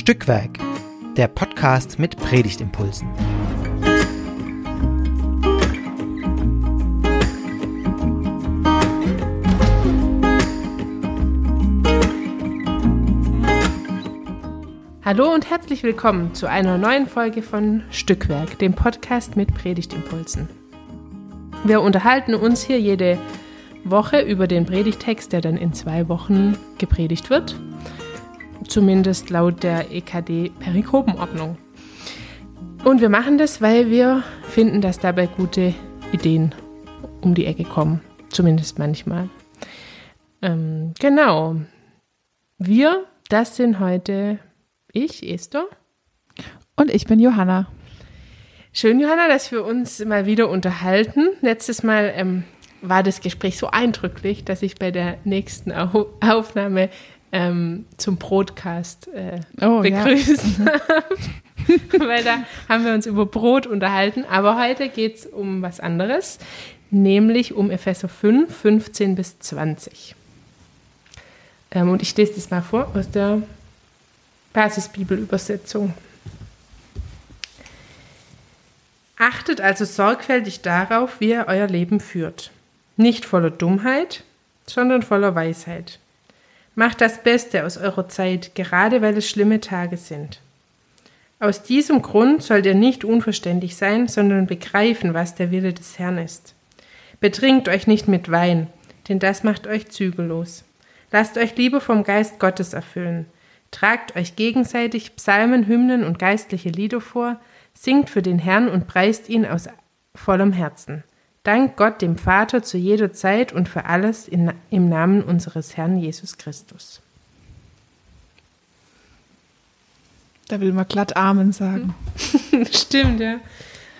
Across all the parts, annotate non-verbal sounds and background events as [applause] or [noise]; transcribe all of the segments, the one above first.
Stückwerk, der Podcast mit Predigtimpulsen. Hallo und herzlich willkommen zu einer neuen Folge von Stückwerk, dem Podcast mit Predigtimpulsen. Wir unterhalten uns hier jede Woche über den Predigtext, der dann in zwei Wochen gepredigt wird zumindest laut der EKD Perikopenordnung. Und wir machen das, weil wir finden, dass dabei gute Ideen um die Ecke kommen, zumindest manchmal. Ähm, genau. Wir, das sind heute ich, Esther. Und ich bin Johanna. Schön, Johanna, dass wir uns mal wieder unterhalten. Letztes Mal ähm, war das Gespräch so eindrücklich, dass ich bei der nächsten Au Aufnahme ähm, zum Broadcast äh, oh, begrüßen ja. [laughs] [laughs] Weil da haben wir uns über Brot unterhalten. Aber heute geht es um was anderes, nämlich um Epheser 5, 15 bis 20. Ähm, und ich lese das mal vor aus der Basisbibelübersetzung. Achtet also sorgfältig darauf, wie ihr euer Leben führt. Nicht voller Dummheit, sondern voller Weisheit Macht das Beste aus eurer Zeit, gerade weil es schlimme Tage sind. Aus diesem Grund sollt ihr nicht unverständlich sein, sondern begreifen, was der Wille des Herrn ist. Betrinkt euch nicht mit Wein, denn das macht euch zügellos. Lasst euch lieber vom Geist Gottes erfüllen. Tragt euch gegenseitig Psalmen, Hymnen und geistliche Lieder vor, singt für den Herrn und preist ihn aus vollem Herzen. Dank Gott dem Vater zu jeder Zeit und für alles in, im Namen unseres Herrn Jesus Christus. Da will man glatt Amen sagen. [laughs] Stimmt, ja.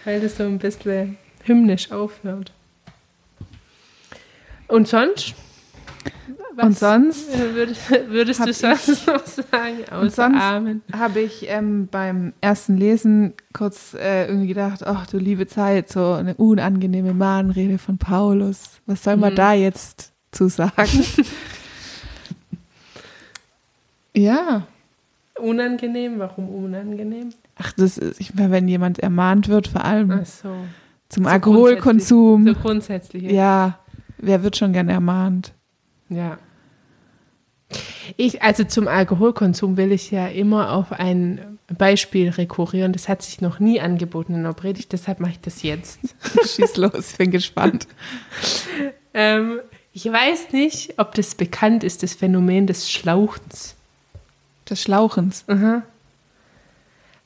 Weil das so ein bisschen hymnisch aufhört. Und sonst? Was und sonst würdest, [laughs] würdest du sonst noch sagen, und sonst? Habe ich ähm, beim ersten Lesen kurz äh, irgendwie gedacht, ach du liebe Zeit, so eine unangenehme Mahnrede von Paulus. Was soll man hm. da jetzt zu sagen? [laughs] ja. Unangenehm? Warum unangenehm? Ach, das ist, ich meine, wenn jemand ermahnt wird, vor allem so. zum so Alkoholkonsum. Grundsätzlich, so grundsätzlich. Ja, wer wird schon gern ermahnt? Ja. Ich, also zum Alkoholkonsum will ich ja immer auf ein Beispiel rekurrieren. Das hat sich noch nie angeboten in der Predigt, deshalb mache ich das jetzt. [laughs] Schieß los, ich bin gespannt. ähm, ich weiß nicht, ob das bekannt ist, das Phänomen des Schlauchens. Des Schlauchens? Mhm.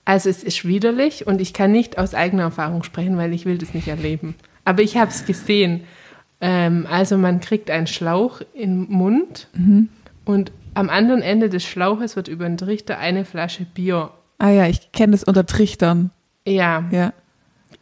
Also es ist widerlich und ich kann nicht aus eigener Erfahrung sprechen, weil ich will das nicht erleben. Aber ich habe es gesehen. Ähm, also man kriegt einen Schlauch im Mund mhm. und am anderen Ende des Schlauches wird über den Trichter eine Flasche Bier. Ah ja, ich kenne das unter Trichtern. Ja. Ja.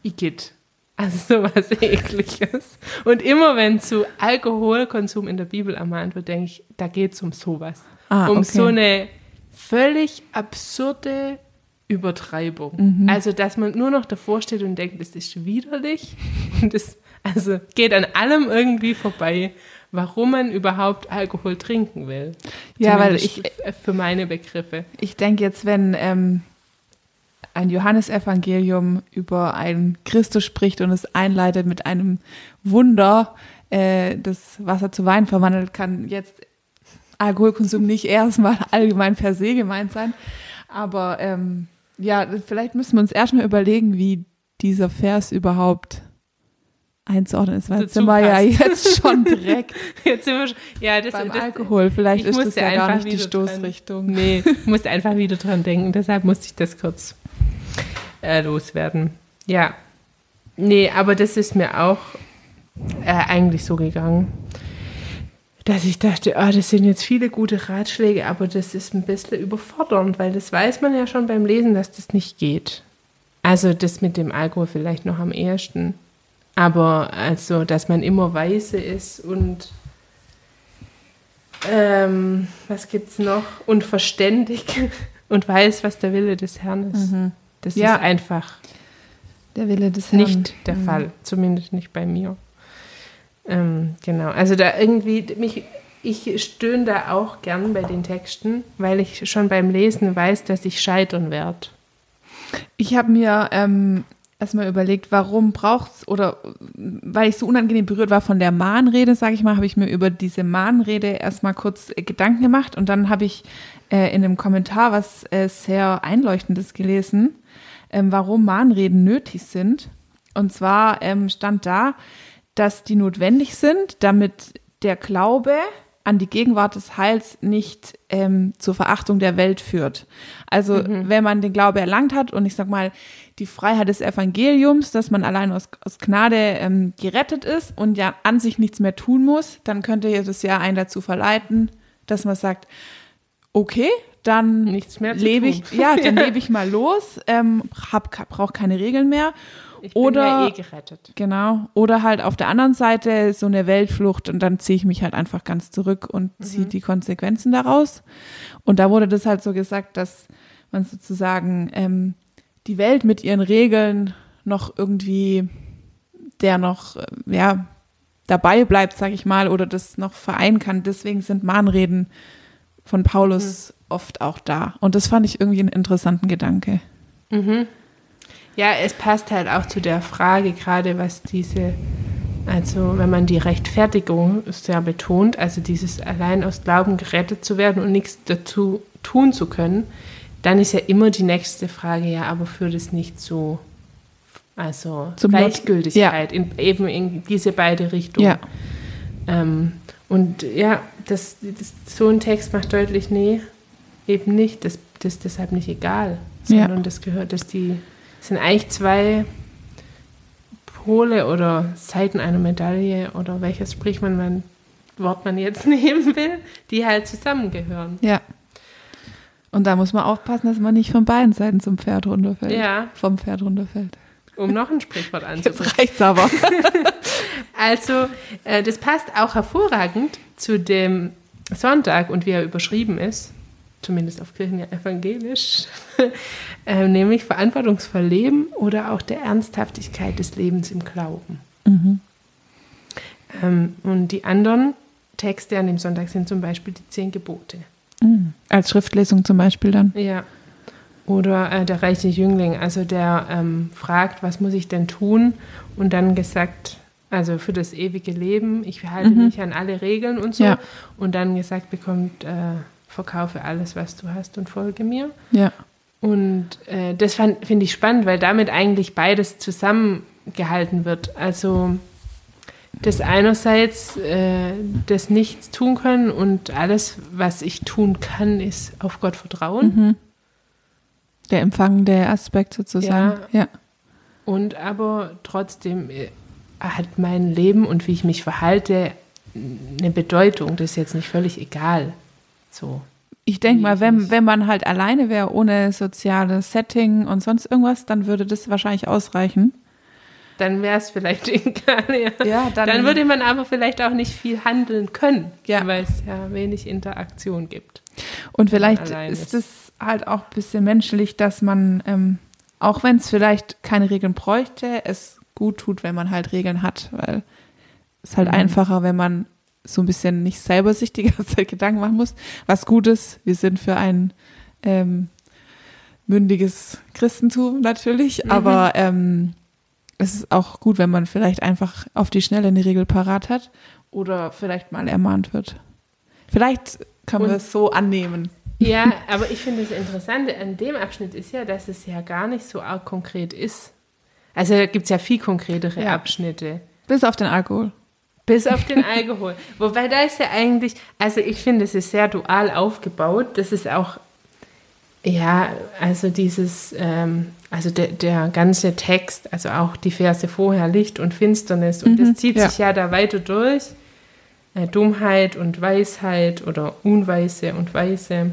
Igitt. Also [laughs] sowas ekliges. Und immer wenn zu Alkoholkonsum in der Bibel ermahnt wird, denke ich, da geht es um sowas. Ah, um okay. so eine völlig absurde Übertreibung. Mhm. Also, dass man nur noch davor steht und denkt, das ist widerlich [laughs] und das also geht an allem irgendwie vorbei, warum man überhaupt Alkohol trinken will. Ja, Zumindest weil ich für meine Begriffe. Ich denke jetzt, wenn ähm, ein Johannesevangelium über einen Christus spricht und es einleitet mit einem Wunder, äh, das Wasser zu Wein verwandelt, kann jetzt Alkoholkonsum nicht erstmal [laughs] allgemein per se gemeint sein. Aber ähm, ja, vielleicht müssen wir uns erstmal überlegen, wie dieser Vers überhaupt einzuordnen ist, weil jetzt sind wir ja jetzt schon [laughs] direkt jetzt sind wir schon, ja, das, beim das, Alkohol. Vielleicht ist das ja gar nicht die Stoßrichtung. Dran, nee, [laughs] ich musste einfach wieder dran denken. Deshalb musste ich das kurz äh, loswerden. Ja. Nee, aber das ist mir auch äh, eigentlich so gegangen, dass ich dachte, oh, das sind jetzt viele gute Ratschläge, aber das ist ein bisschen überfordernd, weil das weiß man ja schon beim Lesen, dass das nicht geht. Also das mit dem Alkohol vielleicht noch am ehesten. Aber also, dass man immer weise ist und ähm, was gibt's noch? Und verständig [laughs] und weiß, was der Wille des Herrn ist. Mhm. Das ja. ist einfach der Wille des Herrn. Nicht der mhm. Fall, zumindest nicht bei mir. Ähm, genau, also da irgendwie, mich ich stöhne da auch gern bei den Texten, weil ich schon beim Lesen weiß, dass ich scheitern werde. Ich habe mir ähm, erstmal überlegt, warum braucht's oder weil ich so unangenehm berührt war von der Mahnrede, sage ich mal, habe ich mir über diese Mahnrede erstmal kurz äh, Gedanken gemacht und dann habe ich äh, in einem Kommentar was äh, sehr einleuchtendes gelesen, ähm, warum Mahnreden nötig sind. Und zwar ähm, stand da, dass die notwendig sind, damit der Glaube an die Gegenwart des Heils nicht ähm, zur Verachtung der Welt führt. Also mhm. wenn man den Glaube erlangt hat und ich sag mal die Freiheit des Evangeliums, dass man allein aus, aus Gnade ähm, gerettet ist und ja an sich nichts mehr tun muss, dann könnte das ja einen dazu verleiten, dass man sagt, okay, dann lebe ich, ja, dann [laughs] lebe ich mal los, ähm, brauche keine Regeln mehr ich bin oder, ja eh gerettet. Genau. Oder halt auf der anderen Seite so eine Weltflucht und dann ziehe ich mich halt einfach ganz zurück und ziehe mhm. die Konsequenzen daraus. Und da wurde das halt so gesagt, dass man sozusagen ähm, die Welt mit ihren Regeln noch irgendwie der noch, äh, ja, dabei bleibt, sag ich mal, oder das noch vereinen kann. Deswegen sind Mahnreden von Paulus mhm. Oft auch da. Und das fand ich irgendwie einen interessanten Gedanke. Mhm. Ja, es passt halt auch zu der Frage, gerade was diese, also wenn man die Rechtfertigung sehr betont, also dieses allein aus Glauben gerettet zu werden und nichts dazu tun zu können, dann ist ja immer die nächste Frage, ja, aber führt es nicht zu also Zum Gleichgültigkeit ja. in, eben in diese beide Richtungen. Ja. Ähm, und ja, das, das, so ein Text macht deutlich, nee, eben nicht, das, das ist deshalb nicht egal, sondern ja. das gehört, dass die sind eigentlich zwei Pole oder Seiten einer Medaille oder welches Sprichwort man, Wort man jetzt [laughs] nehmen will, die halt zusammengehören. Ja. Und da muss man aufpassen, dass man nicht von beiden Seiten zum Pferd runterfällt. Ja. Vom Pferd runterfällt. Um noch ein Sprichwort [laughs] anzubringen. Jetzt reicht's aber. [laughs] also, äh, das passt auch hervorragend zu dem Sonntag und wie er überschrieben ist zumindest auf Kirchen ja evangelisch, [laughs] äh, nämlich verantwortungsvoll leben oder auch der Ernsthaftigkeit des Lebens im Glauben. Mhm. Ähm, und die anderen Texte an dem Sonntag sind zum Beispiel die zehn Gebote. Mhm. Als Schriftlesung zum Beispiel dann? Ja. Oder äh, der reiche Jüngling, also der ähm, fragt, was muss ich denn tun? Und dann gesagt, also für das ewige Leben, ich halte mhm. mich an alle Regeln und so. Ja. Und dann gesagt bekommt, äh, verkaufe alles, was du hast und folge mir. Ja. Und äh, das finde ich spannend, weil damit eigentlich beides zusammengehalten wird. Also das einerseits äh, das Nichts tun können und alles, was ich tun kann, ist auf Gott vertrauen. Mhm. Der empfangende Aspekt sozusagen. Ja. ja. Und aber trotzdem äh, hat mein Leben und wie ich mich verhalte eine Bedeutung. Das ist jetzt nicht völlig egal. So. Ich denke mal, wenn, wenn man halt alleine wäre, ohne soziales Setting und sonst irgendwas, dann würde das wahrscheinlich ausreichen. Dann wäre es vielleicht [laughs] egal, ja. ja dann, dann, würde man aber vielleicht auch nicht viel handeln können, ja. weil es ja wenig Interaktion gibt. Und vielleicht ist es halt auch ein bisschen menschlich, dass man, ähm, auch wenn es vielleicht keine Regeln bräuchte, es gut tut, wenn man halt Regeln hat, weil es halt mhm. einfacher, wenn man so ein bisschen nicht selber sich die [laughs] ganze Zeit Gedanken machen muss. Was gut ist, wir sind für ein ähm, mündiges Christentum natürlich, mhm. aber ähm, es ist auch gut, wenn man vielleicht einfach auf die Schnelle eine Regel parat hat oder vielleicht mal ermahnt wird. Vielleicht können wir es so annehmen. Ja, [laughs] aber ich finde das Interessante an dem Abschnitt ist ja, dass es ja gar nicht so arg konkret ist. Also gibt es ja viel konkretere ja. Abschnitte. Bis auf den Alkohol. Bis auf den Alkohol. [laughs] Wobei da ist ja eigentlich, also ich finde, es ist sehr dual aufgebaut. Das ist auch, ja, also dieses, ähm, also der, der ganze Text, also auch die Verse vorher, Licht und Finsternis. Und mhm, das zieht ja. sich ja da weiter durch. Äh, Dummheit und Weisheit oder Unweise und Weise.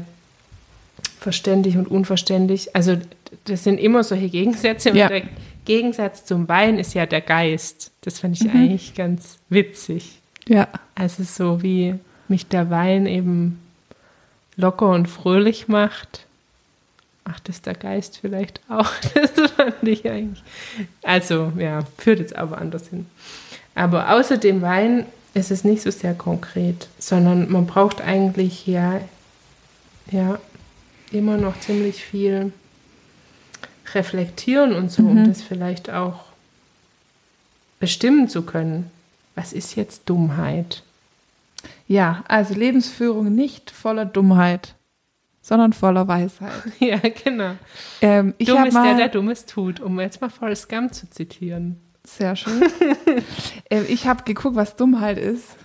Verständig und unverständlich. Also das sind immer solche Gegensätze. Ja. Und der, Gegensatz zum Wein ist ja der Geist. Das fand ich mhm. eigentlich ganz witzig. Ja. Also so wie mich der Wein eben locker und fröhlich macht, macht es der Geist vielleicht auch. [laughs] Das fand ich eigentlich. Also ja, führt jetzt aber anders hin. Aber außer dem Wein ist es nicht so sehr konkret, sondern man braucht eigentlich ja, ja immer noch ziemlich viel reflektieren und so, um das vielleicht auch bestimmen zu können. Was ist jetzt Dummheit? Ja, also Lebensführung nicht voller Dummheit, sondern voller Weisheit. [laughs] Ja, genau. Ähm, ich Dumm ist der, mal der Dummes tut, um jetzt mal Forrest Gump zu zitieren. sehr schön. [laughs] ähm, ich habe geguckt, was Dummheit ist.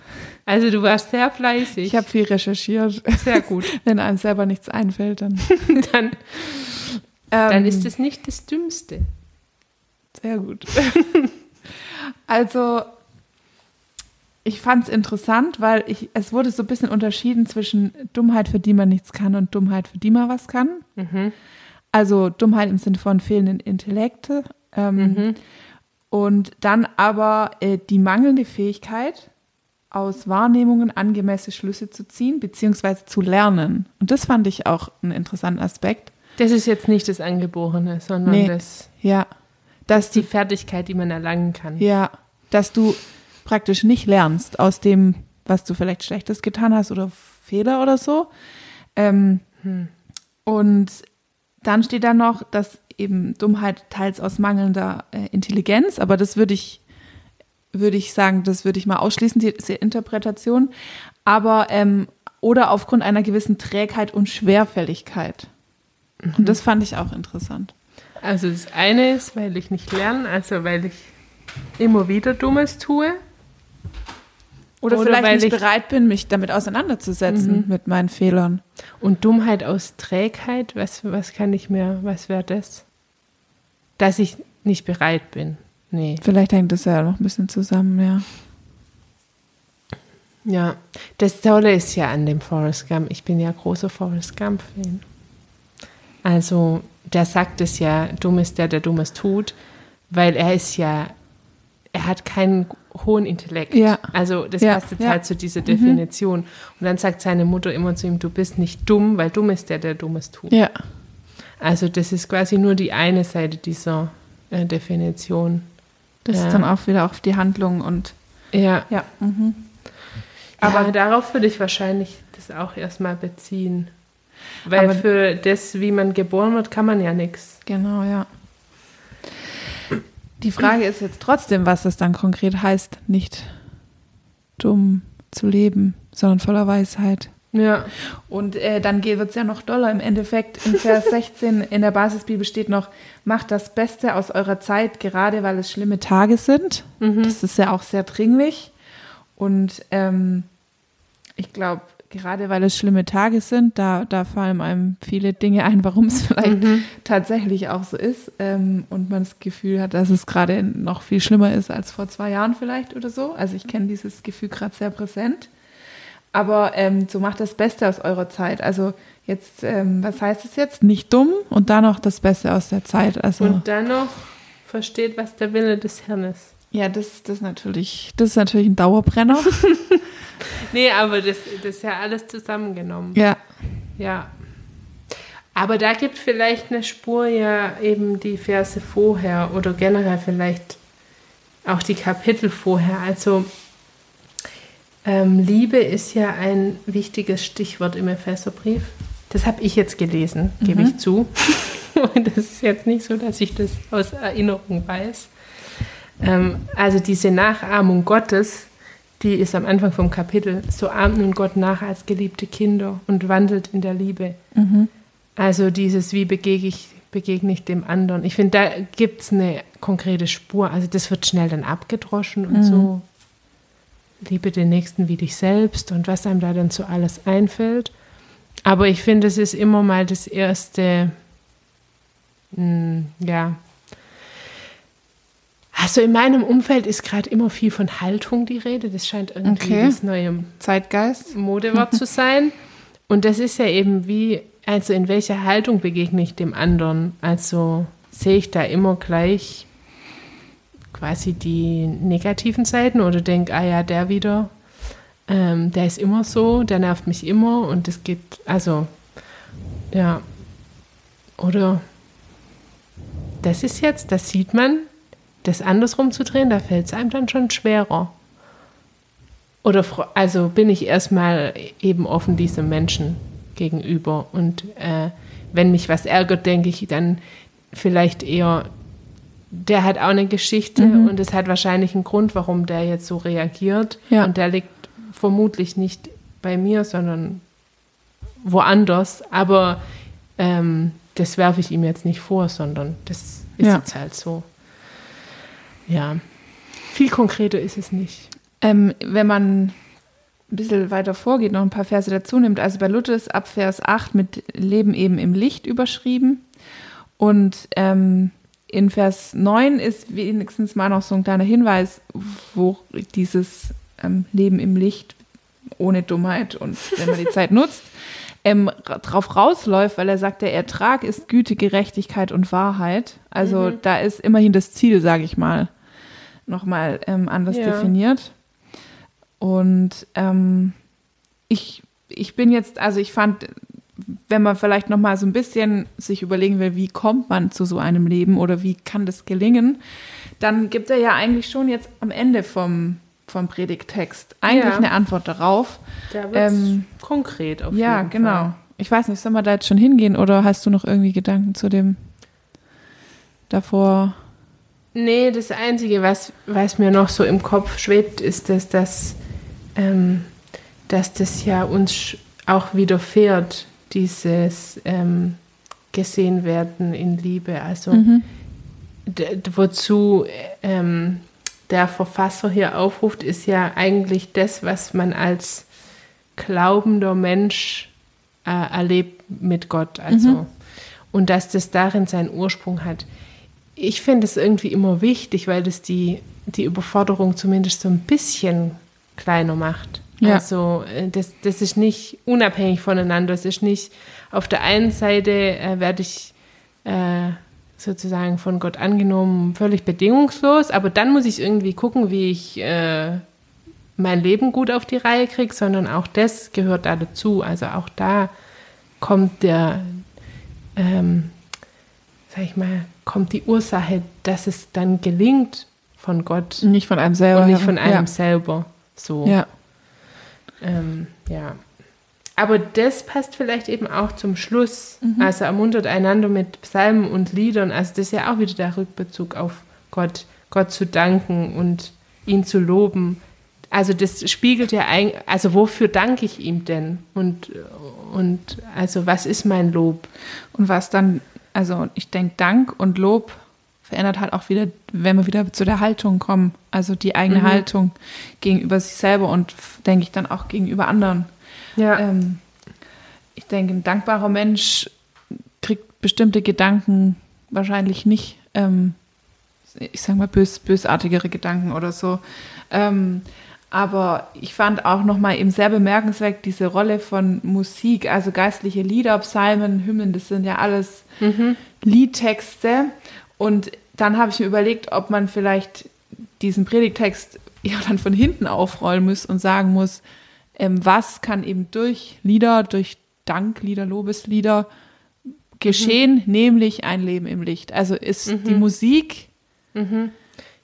Also du warst sehr fleißig. Ich habe viel recherchiert. sehr gut. [laughs] Wenn einem selber nichts einfällt, dann. Dann, Ähm, dann ist es nicht das Dümmste. Sehr gut. [laughs] also, ich fand es interessant, weil ich, es wurde so ein bisschen unterschieden zwischen Dummheit, für die man nichts kann, und Dummheit, für die man was kann. Mhm. Also Dummheit im Sinne von fehlenden Intellekte. Ähm, Mhm. Und dann aber äh, die mangelnde Fähigkeit, aus Wahrnehmungen angemessene Schlüsse zu ziehen, beziehungsweise zu lernen. Und das fand ich auch einen interessanten Aspekt. Das ist jetzt nicht das Angeborene, sondern Nee. das, Ja. Dass die die Fertigkeit, die man erlangen kann. Ja, dass du praktisch nicht lernst aus dem, was du vielleicht Schlechtes getan hast oder Fehler oder so. Ähm, Und dann steht da noch, dass eben Dummheit teils aus mangelnder äh, Intelligenz, aber das würde ich, würde ich sagen, das würde ich mal ausschließen, diese Interpretation. Aber ähm, oder aufgrund einer gewissen Trägheit und Schwerfälligkeit. Und das fand ich auch interessant. Also das eine ist, weil ich nicht lerne, also weil ich immer wieder Dummes tue. Oder, Oder vielleicht weil nicht ich- bereit bin, mich damit auseinanderzusetzen mit meinen Fehlern. Und Dummheit aus Trägheit, was, was kann ich mir, was wäre das? Dass ich nicht bereit bin. Nee. Vielleicht hängt das ja noch ein bisschen zusammen, ja. Ja, das Tolle ist ja an dem Forrest Gump, ich bin ja großer Forrest Gump-Fan. Also, der sagt es ja, dumm ist der, der Dummes tut, weil er ist ja, er hat keinen hohen Intellekt. Ja. Also, das Ja, passt jetzt ja. halt zu dieser Definition. Und dann sagt seine Mutter immer zu ihm, du bist nicht dumm, weil dumm ist der, der Dummes tut. Ja, Also, das ist quasi nur die eine Seite dieser äh, Definition. das Ja. ist dann auch wieder auf die Handlung und Ja. ja. Mhm. Aber Aber- darauf würde ich wahrscheinlich das auch erstmal beziehen. Weil Aber- für das, wie man geboren wird, kann man ja nichts. Genau, ja. Die Frage ist jetzt trotzdem, was das dann konkret heißt, nicht dumm zu leben, sondern voller Weisheit. Ja. Und äh, dann wird es ja noch doller. Im Endeffekt, in Vers [laughs] 16 in der Basisbibel steht noch, macht das Beste aus eurer Zeit, gerade weil es schlimme Tage sind. Das ist ja auch sehr dringlich. Und ähm, ich glaube, gerade weil es schlimme Tage sind, da, da fallen einem viele Dinge ein, warum es vielleicht tatsächlich auch so ist. Ähm, und man das Gefühl hat, dass es gerade noch viel schlimmer ist als vor zwei Jahren vielleicht oder so. Also ich kenne dieses Gefühl gerade sehr präsent. Aber ähm, so macht das Beste aus eurer Zeit. Also jetzt, ähm, was heißt es jetzt? Nicht dumm und dann noch das Beste aus der Zeit. Also Und dann noch versteht, was der Wille des Herrn ist. Ja, das, das natürlich, das ist natürlich ein Dauerbrenner. [laughs] Nee, aber das, das ist ja alles zusammengenommen. ja, Ja. Aber da gibt vielleicht eine Spur ja eben die Verse vorher oder generell vielleicht auch die Kapitel vorher. Also ähm, Liebe ist ja ein wichtiges Stichwort im Epheserbrief. Das habe ich jetzt gelesen, gebe ich zu. [laughs] Und das ist jetzt nicht so, dass ich das aus Erinnerung weiß. Ähm, also diese Nachahmung Gottes, die ist am Anfang vom Kapitel, so ahmt nun Gott nach als geliebte Kinder und wandelt in der Liebe. Also dieses, wie begegne ich, begegne ich dem anderen. Ich finde, da gibt es eine konkrete Spur. Also das wird schnell dann abgedroschen und so. Liebe den Nächsten wie dich selbst und was einem da dann so alles einfällt. Aber ich finde, es ist immer mal das erste, mh, ja. Also in meinem Umfeld ist gerade immer viel von Haltung die Rede. Das scheint irgendwie Okay. das neue Zeitgeist. Modewort zu sein. Und das ist ja eben wie, also in welcher Haltung begegne ich dem anderen? Also sehe ich da immer gleich quasi die negativen Seiten oder denke, ah ja, der wieder, ähm, der ist immer so, der nervt mich immer und es gibt, also, ja, oder das ist jetzt, das sieht man, das andersrum zu drehen, da fällt es einem dann schon schwerer. oder also bin ich erstmal eben offen diesem Menschen gegenüber. Und äh, wenn mich was ärgert, denke ich dann vielleicht eher, der hat auch eine Geschichte Mhm. und es hat wahrscheinlich einen Grund, warum der jetzt so reagiert. Ja. Und der liegt vermutlich nicht bei mir, sondern woanders. Aber ähm, das werfe ich ihm jetzt nicht vor, sondern das ist Ja. jetzt halt so. Ja. Viel konkreter ist es nicht. Ähm, wenn man ein bisschen weiter vorgeht, noch ein paar Verse dazu nimmt, also bei Luther ist ab Vers 8 mit Leben eben im Licht überschrieben. Und ähm, in Vers 9 ist wenigstens mal noch so ein kleiner Hinweis, wo dieses ähm, Leben im Licht ohne Dummheit und wenn man die Zeit [laughs] nutzt, ähm, ra- drauf rausläuft, weil er sagt, der Ertrag ist Güte, Gerechtigkeit und Wahrheit. Also da ist immerhin das Ziel, sage ich mal, nochmal ähm, anders Ja. definiert. Und ähm, ich, ich bin jetzt, also ich fand, wenn man vielleicht noch mal so ein bisschen sich überlegen will, wie kommt man zu so einem Leben oder wie kann das gelingen, dann gibt er ja eigentlich schon jetzt am Ende vom, vom Predigttext eigentlich Ja. eine Antwort darauf. Da wird Ähm, konkret auf ja, jeden genau. Fall. Ich weiß nicht, soll man da jetzt schon hingehen oder hast du noch irgendwie Gedanken zu dem davor? Nee, das Einzige, was, was mir noch so im Kopf schwebt, ist, dass das, ähm, dass das ja uns auch widerfährt, dieses ähm, gesehen werden in Liebe. Also d- wozu ähm, der Verfasser hier aufruft, ist ja eigentlich das, was man als glaubender Mensch äh, erlebt mit Gott. Also und dass das darin seinen Ursprung hat. Ich finde es irgendwie immer wichtig, weil das die, die Überforderung zumindest so ein bisschen kleiner macht. Ja. Also äh, das, das ist nicht unabhängig voneinander. Es ist nicht auf der einen Seite äh, werde ich äh, sozusagen von Gott angenommen, völlig bedingungslos, aber dann muss ich irgendwie gucken, wie ich äh, mein Leben gut auf die Reihe kriege, sondern auch das gehört da dazu. Also auch da kommt der, ähm, sag ich mal, kommt die Ursache, dass es dann gelingt von Gott Nicht von einem selber. und nicht von einem ja. selber. So. Ja. Ähm, ja. Aber das passt vielleicht eben auch zum Schluss. Mhm. Also ermuntert einander mit Psalmen und Liedern. Also das ist ja auch wieder der Rückbezug auf Gott. Gott zu danken und ihn zu loben. Also das spiegelt ja ein, also wofür danke ich ihm denn? Und, und also was ist mein Lob? Und was dann, also ich denke, Dank und Lob verändert halt auch wieder, wenn wir wieder zu der Haltung kommen. Also die eigene Mhm. Haltung gegenüber sich selber und denke ich dann auch gegenüber anderen. Ja. Ähm, ich denke, ein dankbarer Mensch kriegt bestimmte Gedanken wahrscheinlich nicht, ähm, ich sag mal, bös, bösartigere Gedanken oder so. Ähm, aber ich fand auch nochmal eben sehr bemerkenswert diese Rolle von Musik, also geistliche Lieder, Psalmen, Hymnen, das sind ja alles Liedtexte. Und dann habe ich mir überlegt, ob man vielleicht diesen Predigtext [laughs] ja dann von hinten aufrollen muss und sagen muss, ähm, was kann eben durch Lieder, durch Danklieder, Lobeslieder geschehen, nämlich ein Leben im Licht. Also ist die Musik,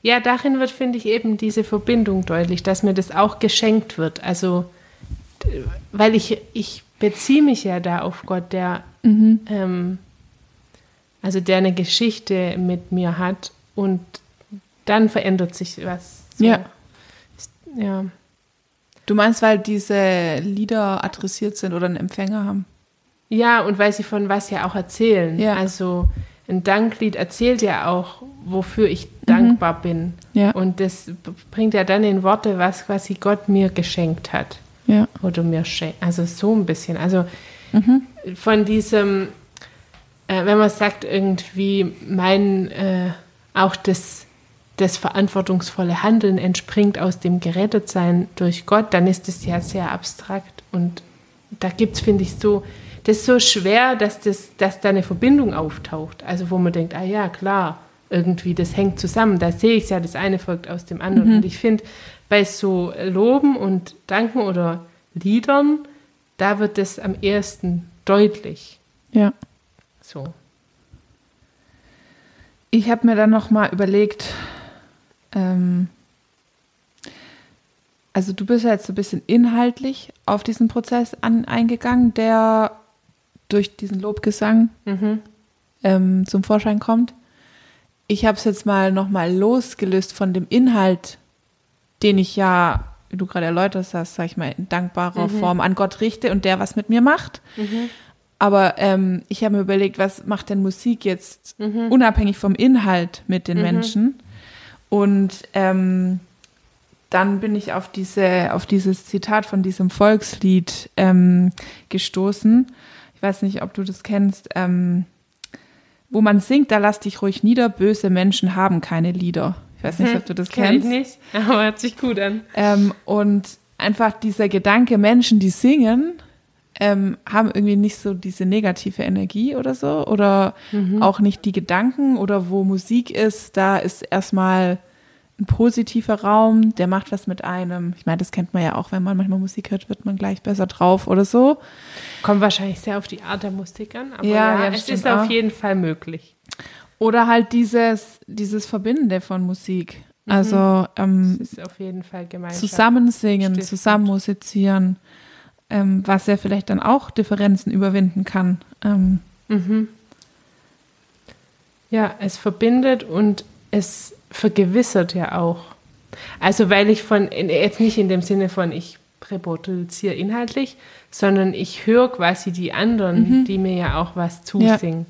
Ja, darin wird, finde ich, eben diese Verbindung deutlich, dass mir das auch geschenkt wird. Also, weil ich, ich beziehe mich ja da auf Gott, der, ähm, also der eine Geschichte mit mir hat und dann verändert sich was. So. Ja. Ja. du meinst, weil diese Lieder adressiert sind oder einen Empfänger haben. Ja, und weil sie von was ja auch erzählen. Ja. Also ein Danklied erzählt ja auch, wofür ich dankbar bin. Ja. Und das bringt ja dann in Worte, was quasi Gott mir geschenkt hat. Ja. Oder mir schenkt. Also so ein bisschen. Also von diesem, äh, wenn man sagt, irgendwie mein, äh, auch das, das verantwortungsvolle Handeln entspringt aus dem Gerettetsein durch Gott, dann ist das ja sehr abstrakt. Und da gibt es, finde ich, so, das ist so schwer, dass, das, dass da eine Verbindung auftaucht. Also wo man denkt, ah ja, klar, irgendwie, das hängt zusammen. Da sehe ich ja, das eine folgt aus dem anderen. Und ich finde, bei so Loben und Danken oder Liedern, da wird das am ehesten deutlich. Ja. So. Ich habe mir dann noch mal überlegt, ähm, also du bist ja jetzt so ein bisschen inhaltlich auf diesen Prozess an, eingegangen, der durch diesen Lobgesang Mhm. ähm, zum Vorschein kommt. Ich habe es jetzt mal nochmal losgelöst von dem Inhalt, den ich ja, wie du gerade erläutert hast, sag ich mal, in dankbarer Form an Gott richte und der was mit mir macht. Aber ähm, ich habe mir überlegt, was macht denn Musik jetzt unabhängig vom Inhalt mit den Menschen? Und ähm, dann bin ich auf diese, auf dieses Zitat von diesem Volkslied ähm, gestoßen. Ich weiß nicht, ob du das kennst. Ähm, wo man singt, da lass dich ruhig nieder, böse Menschen haben keine Lieder. Ich weiß nicht, ob du das Kenn ich kennst. nicht, aber hört sich gut an. Ähm, und einfach dieser Gedanke, Menschen, die singen, ähm, haben irgendwie nicht so diese negative Energie oder so. Oder auch nicht die Gedanken oder wo Musik ist, da ist erstmal ein positiver Raum, der macht was mit einem. Ich meine, das kennt man ja auch, wenn man manchmal Musik hört, wird man gleich besser drauf oder so. Kommt wahrscheinlich sehr auf die Art der Musik an, aber Ja, ja, es ist auf auch. jeden Fall möglich. Oder halt dieses, dieses Verbindende von Musik. Also ähm, Es ist auf jeden Fall Gemeinschaft. zusammen singen, Stiftend. zusammen musizieren, ähm, was ja vielleicht dann auch Differenzen überwinden kann. Ähm, Ja, es verbindet und es vergewissert ja auch. Also weil ich von, jetzt nicht in dem Sinne von ich reproduziere inhaltlich, sondern ich höre quasi die anderen, die mir ja auch was zusingen.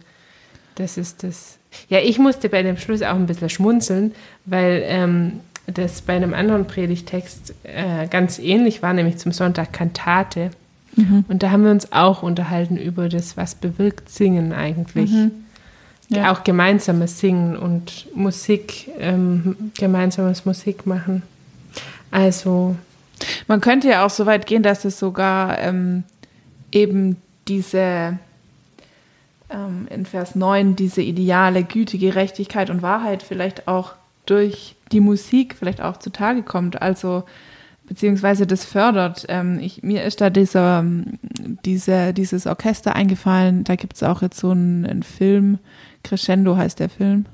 Das ist das. Ja, ich musste bei dem Schluss auch ein bisschen schmunzeln, weil ähm, das bei einem anderen Predigtext äh, ganz ähnlich war, nämlich zum Sonntag Kantate. Und da haben wir uns auch unterhalten über das, was bewirkt Singen eigentlich. Ja. Auch gemeinsames Singen und Musik, ähm, gemeinsames Musik machen. Also, man könnte ja auch so weit gehen, dass es sogar ähm, eben diese ähm, in Vers 9 diese ideale Güte, Gerechtigkeit und Wahrheit vielleicht auch durch die Musik vielleicht auch zutage kommt. Also beziehungsweise das fördert. Ähm, ich, mir ist da dieser, ähm, diese, dieses Orchester eingefallen. Da gibt es auch jetzt so einen, einen Film, Crescendo heißt der Film.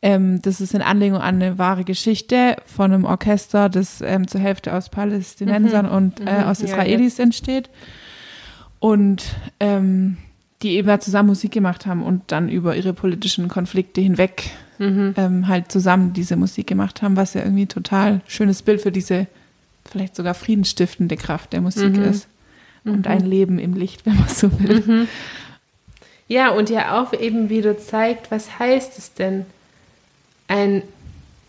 Ähm, das ist in Anlehnung an eine wahre Geschichte von einem Orchester, das ähm, zur Hälfte aus Palästinensern und äh, aus Ja, Israelis entsteht. Und ähm, die eben halt zusammen Musik gemacht haben und dann über ihre politischen Konflikte hinweg ähm, halt zusammen diese Musik gemacht haben, was ja irgendwie ein total schönes Bild für diese vielleicht sogar friedensstiftende Kraft der Musik ist. Und ein Leben im Licht, wenn man so will. ja, und ja auch eben wieder zeigt, was heißt es denn, ein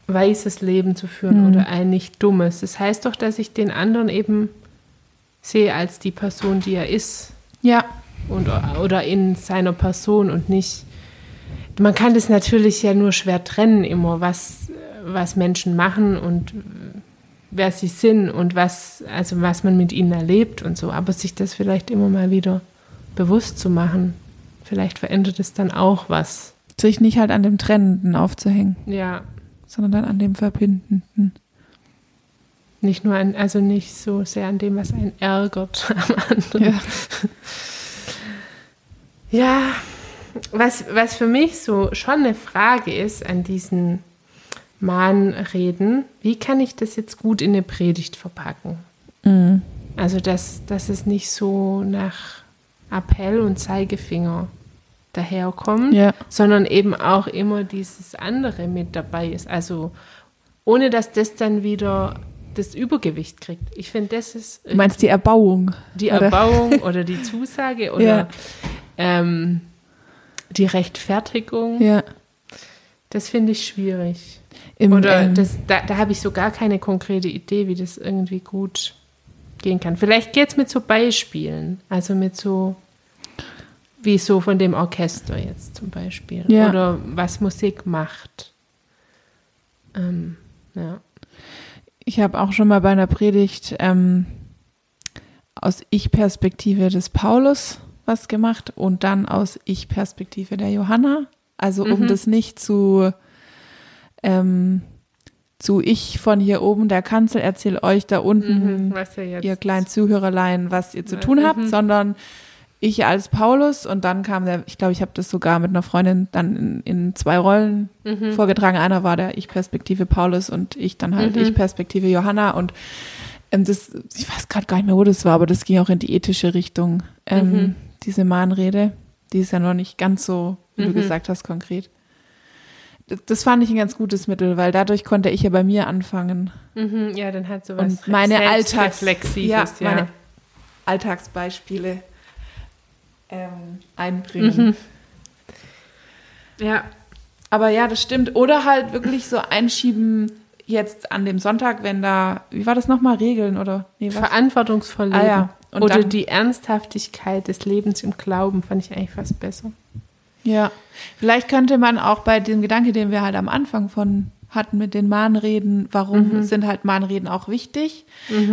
weißes Leben zu führen oder ein nicht dummes. Das heißt doch, dass ich den anderen eben sehe als die Person, die er ist. Ja, und, oder in seiner Person und nicht. Man kann das natürlich ja nur schwer trennen immer, was, was Menschen machen und wer sie sind und was, also was man mit ihnen erlebt und so, aber sich das vielleicht immer mal wieder bewusst zu machen, vielleicht verändert es dann auch was. sich nicht halt an dem Trennenden aufzuhängen, Ja, sondern dann an dem Verbindenden. nicht nur an, also nicht so sehr an dem, was einen ärgert [laughs] am anderen. Ja. Ja, was, was für mich so schon eine Frage ist an diesen Mahnreden, wie kann ich das jetzt gut in eine Predigt verpacken? Mhm. Also, dass, dass es nicht so nach Appell und Zeigefinger daherkommt, Ja. sondern eben auch immer dieses andere mit dabei ist. Also, ohne dass das dann wieder das Übergewicht kriegt. Ich finde, das ist Du meinst die Erbauung? die oder? Erbauung oder die [laughs] Zusage oder Ja. ähm, die Rechtfertigung. Ja. Das finde ich schwierig. Im, Oder ähm, das, da, da habe ich so gar keine konkrete Idee, wie das irgendwie gut gehen kann. Vielleicht geht es mit so Beispielen, also mit so, wie so von dem Orchester jetzt zum Beispiel. Ja. Oder was Musik macht. Ähm, ja. Ich habe auch schon mal bei einer Predigt ähm, aus Ich-Perspektive des Paulus was gemacht und dann aus Ich-Perspektive der Johanna. Also um das nicht zu, ähm, zu ich von hier oben der Kanzel erzähle euch da unten, ja jetzt ihr kleinen Zuhörerlein, was ihr zu tun habt, sondern ich als Paulus und dann kam der, ich glaube, ich habe das sogar mit einer Freundin dann in, in zwei Rollen Mhm. vorgetragen. Einer war der Ich-Perspektive Paulus und ich dann halt Mhm. Ich-Perspektive Johanna und ähm, das, ich weiß gerade gar nicht mehr, wo das war, aber das ging auch in die ethische Richtung. Ähm, Mhm. Diese Mahnrede, die ist ja noch nicht ganz so, wie du Mhm. gesagt hast, konkret. Das, fand ich ein ganz gutes Mittel, weil dadurch konnte ich ja bei mir anfangen. Mhm, ja, dann hat sowas Und meine Alltags- ja, ja. meine Alltagsbeispiele ähm, einbringen. Mhm. ja, Aber ja, das stimmt. Oder halt wirklich so einschieben jetzt an dem Sonntag, wenn da, wie war das nochmal, Regeln oder? Nee, verantwortungsvoll Ah, leben. ja. Und Oder dann- die Ernsthaftigkeit des Lebens im Glauben fand ich eigentlich fast besser. Ja. Vielleicht könnte man auch bei dem Gedanke, den wir halt am Anfang von hatten mit den Mahnreden, warum sind halt Mahnreden auch wichtig?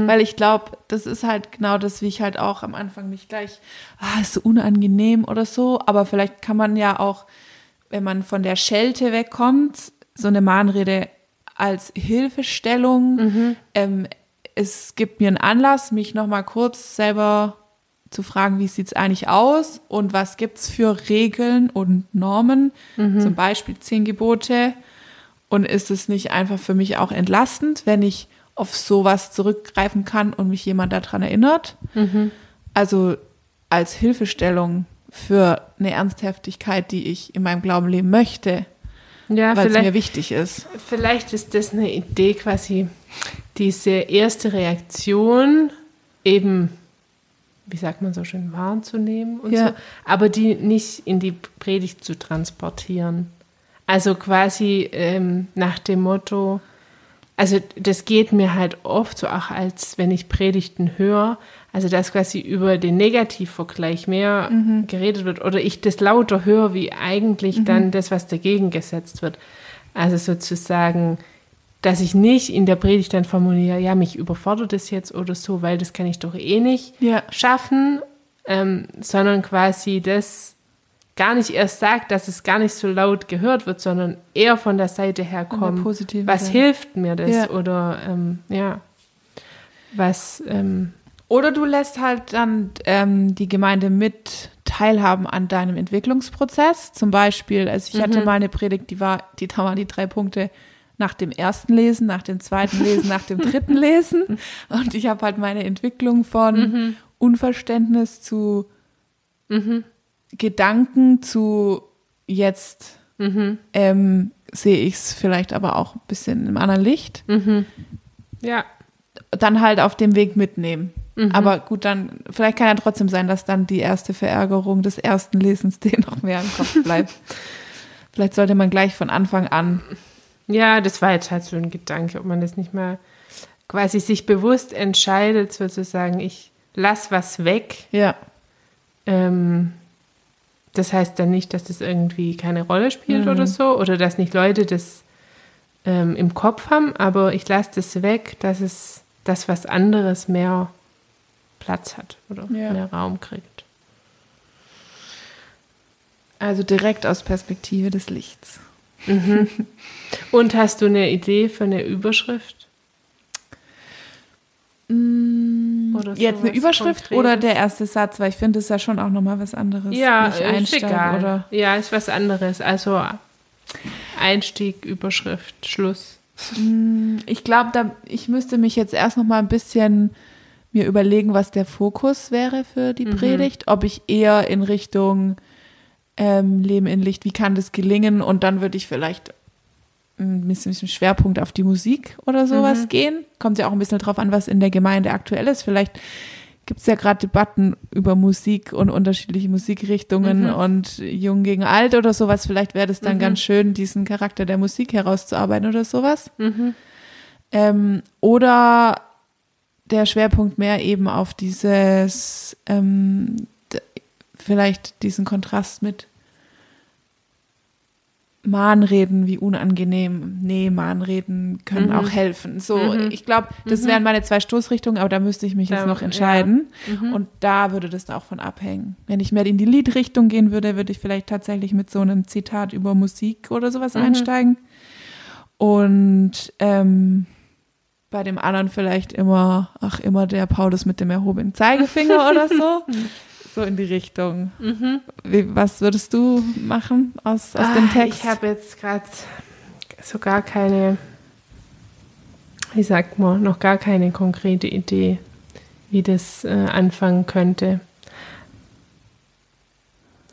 Weil ich glaube, das ist halt genau das, wie ich halt auch am Anfang nicht gleich, ah, ist so unangenehm oder so. Aber vielleicht kann man ja auch, wenn man von der Schelte wegkommt, so eine Mahnrede als Hilfestellung. Ähm, es gibt mir einen Anlass, mich nochmal kurz selber zu fragen, wie sieht's eigentlich aus und was gibt's für Regeln und Normen, zum Beispiel zehn Gebote. Und ist es nicht einfach für mich auch entlastend, wenn ich auf sowas zurückgreifen kann und mich jemand daran erinnert? Also als Hilfestellung für eine Ernsthaftigkeit, die ich in meinem Glauben leben möchte, Ja, weil es mir wichtig ist. vielleicht ist das eine Idee, quasi diese erste Reaktion eben, wie sagt man so schön, wahrzunehmen und Ja. so, aber die nicht in die Predigt zu transportieren. Also quasi ähm, nach dem Motto, also das geht mir halt oft so auch, als wenn ich Predigten höre, also dass quasi über den Negativvergleich mehr geredet wird oder ich das lauter höre, wie eigentlich dann das, was dagegen gesetzt wird. Also sozusagen, dass ich nicht in der Predigt dann formuliere, ja, mich überfordert das jetzt oder so, weil das kann ich doch eh nicht Ja. schaffen, ähm, sondern quasi das gar nicht erst sagt, dass es gar nicht so laut gehört wird, sondern eher von der Seite her kommt. Was Seite. hilft mir das? Ja. Oder ähm, ja, was ähm, Oder du lässt halt dann ähm, die Gemeinde mit teilhaben an deinem Entwicklungsprozess. Zum Beispiel, also ich hatte mal eine Predigt, die war, die da waren die drei Punkte nach dem ersten Lesen, nach dem zweiten Lesen, nach dem dritten Lesen. [laughs] Und ich habe halt meine Entwicklung von Unverständnis zu Gedanken zu jetzt ähm, sehe ich es vielleicht aber auch ein bisschen im anderen Licht ja, dann halt auf dem Weg mitnehmen. Aber gut, dann, vielleicht kann ja trotzdem sein, dass dann die erste Verärgerung des ersten Lesens [laughs] dir noch mehr im Kopf bleibt. [laughs] vielleicht sollte man gleich von Anfang an. Ja, das war jetzt halt so ein Gedanke, ob man das nicht mal quasi sich bewusst entscheidet, sozusagen, ich lass was weg. Ja. Ähm, das heißt dann nicht, dass das irgendwie keine Rolle spielt Mhm. oder so, oder dass nicht Leute das ähm, im Kopf haben, aber ich lasse das weg, dass es das was anderes mehr Platz hat oder Ja. mehr Raum kriegt. Also direkt aus Perspektive des Lichts. Und hast du eine Idee für eine Überschrift? Oder Jetzt eine Überschrift Konkretes? oder der erste Satz, weil ich finde, ist ja schon auch nochmal was anderes. Ja, Nicht ist egal. oder. Ja, ist was anderes. Also Einstieg, Überschrift, Schluss. Ich glaube, ich müsste mich jetzt erst noch mal ein bisschen mir überlegen, was der Fokus wäre für die Predigt. Ob ich eher in Richtung ähm, Leben in Licht, wie kann das gelingen? Und dann würde ich vielleicht ein bisschen, bisschen Schwerpunkt auf die Musik oder sowas gehen. Kommt ja auch ein bisschen drauf an, was in der Gemeinde aktuell ist. Vielleicht gibt es ja gerade Debatten über Musik und unterschiedliche Musikrichtungen und Jung gegen Alt oder sowas. Vielleicht wäre das dann ganz schön, diesen Charakter der Musik herauszuarbeiten oder sowas. Ähm, oder der Schwerpunkt mehr eben auf dieses, ähm, vielleicht diesen Kontrast mit Mahnreden, wie unangenehm. Nee, Mahnreden können auch helfen. So, ich glaube, das wären meine zwei Stoßrichtungen, aber da müsste ich mich Da- jetzt noch ja. entscheiden. Und da würde das auch von abhängen. Wenn ich mehr in die Liedrichtung gehen würde, würde ich vielleicht tatsächlich mit so einem Zitat über Musik oder sowas einsteigen. Und ähm, bei dem anderen vielleicht immer, ach, immer der Paulus mit dem erhobenen Zeigefinger oder so. [laughs] So in die Richtung. Wie, was würdest du machen aus, aus dem Ah, Text? Ich habe jetzt gerade so gar keine, wie sagt man, noch gar keine konkrete Idee, wie das äh, anfangen könnte.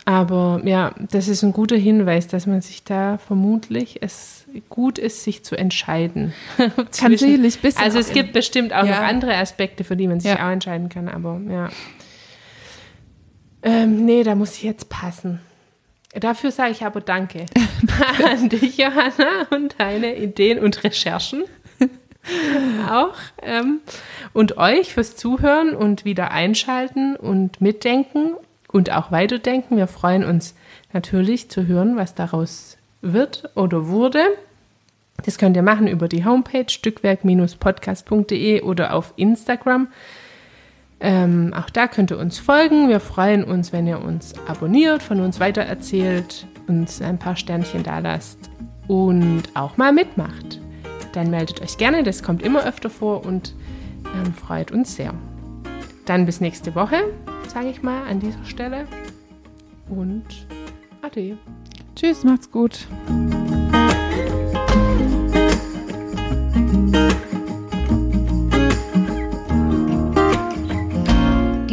Aber ja, das ist ein guter Hinweis, dass man sich da vermutlich es gut ist, sich zu entscheiden. [laughs] Sicherlich bisschen Also es gibt bestimmt auch Ja. noch andere Aspekte, für die man sich Ja. auch entscheiden kann, aber ja. Ähm, nee, da muss ich jetzt passen. Dafür sage ich aber Danke [laughs] an dich, Johanna, und deine Ideen und Recherchen [laughs] auch. Ähm, und euch fürs Zuhören und wieder einschalten und mitdenken und auch weiterdenken. Wir freuen uns natürlich zu hören, was daraus wird oder wurde. Das könnt ihr machen über die Homepage stückwerk-podcast.de oder auf Instagram. Ähm, auch da könnt ihr uns folgen. Wir freuen uns, wenn ihr uns abonniert, von uns weitererzählt, uns ein paar Sternchen da lasst und auch mal mitmacht. Dann meldet euch gerne, das kommt immer öfter vor und ähm, freut uns sehr. Dann bis nächste Woche, sage ich mal an dieser Stelle. Und ade. Tschüss, macht's gut.